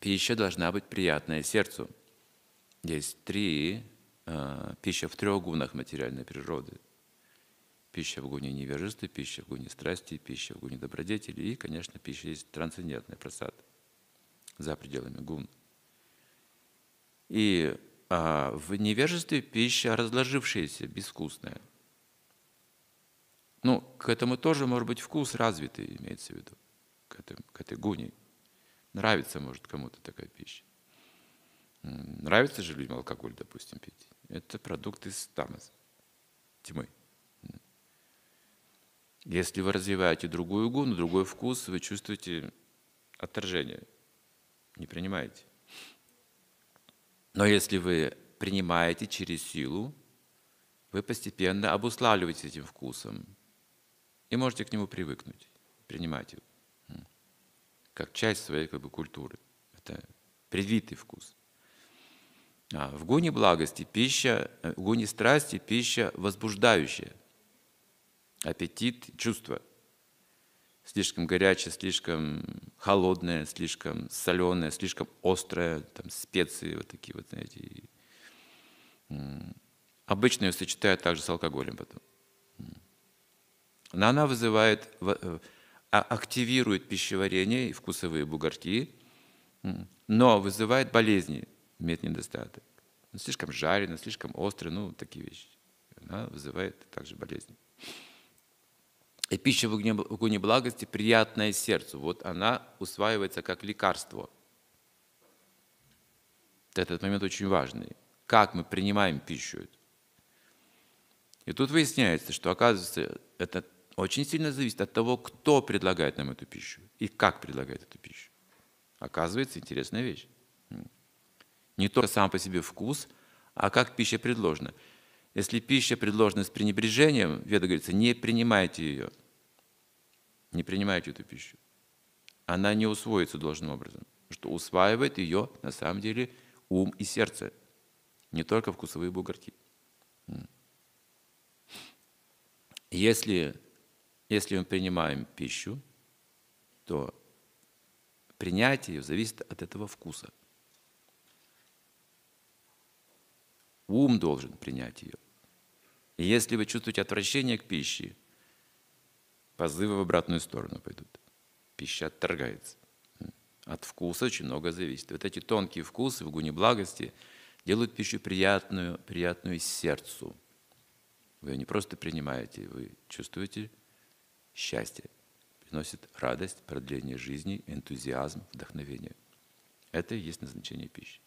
Пища должна быть приятная сердцу. Есть три э, пища в трех гунах материальной природы. Пища в гуне невежества, пища в гуне страсти, пища в гуне добродетели и, конечно, пища есть трансцендентный просад за пределами гун. И а, в невежестве пища разложившаяся, безвкусная. Ну, к этому тоже может быть вкус развитый, имеется в виду, к, этой, к этой гуне. Нравится, может, кому-то такая пища. Нравится же людям алкоголь, допустим, пить. Это продукт из тамаса, тьмы. Если вы развиваете другую гуну, другой вкус, вы чувствуете отторжение, не принимаете. Но если вы принимаете через силу, вы постепенно обуславливаете этим вкусом и можете к нему привыкнуть, принимать его как часть своей как бы, культуры. Это привитый вкус. А в гуне благости пища, э, в гуне страсти пища возбуждающая. Аппетит, чувство. Слишком горячее, слишком холодное, слишком соленое, слишком острое, там специи вот такие вот, знаете. Обычно ее сочетают также с алкоголем потом. Но она вызывает, э, а, активирует пищеварение и вкусовые бугорки, но вызывает болезни, имеет недостаток. Слишком жарено, слишком остро, ну, такие вещи. Она вызывает также болезни. И пища в огне благости приятная сердцу. Вот она усваивается как лекарство. Этот момент очень важный. Как мы принимаем пищу. И тут выясняется, что, оказывается, это очень сильно зависит от того, кто предлагает нам эту пищу и как предлагает эту пищу. Оказывается, интересная вещь. Не только сам по себе вкус, а как пища предложена. Если пища предложена с пренебрежением, Веда говорится, не принимайте ее. Не принимайте эту пищу. Она не усвоится должным образом. Что усваивает ее на самом деле ум и сердце, не только вкусовые бугорки. Если если мы принимаем пищу, то принятие ее зависит от этого вкуса. Ум должен принять ее. И если вы чувствуете отвращение к пище, позывы в обратную сторону пойдут. Пища отторгается. От вкуса очень много зависит. Вот эти тонкие вкусы в гуне благости делают пищу приятную, приятную сердцу. Вы ее не просто принимаете, вы чувствуете счастье, приносит радость, продление жизни, энтузиазм, вдохновение. Это и есть назначение пищи.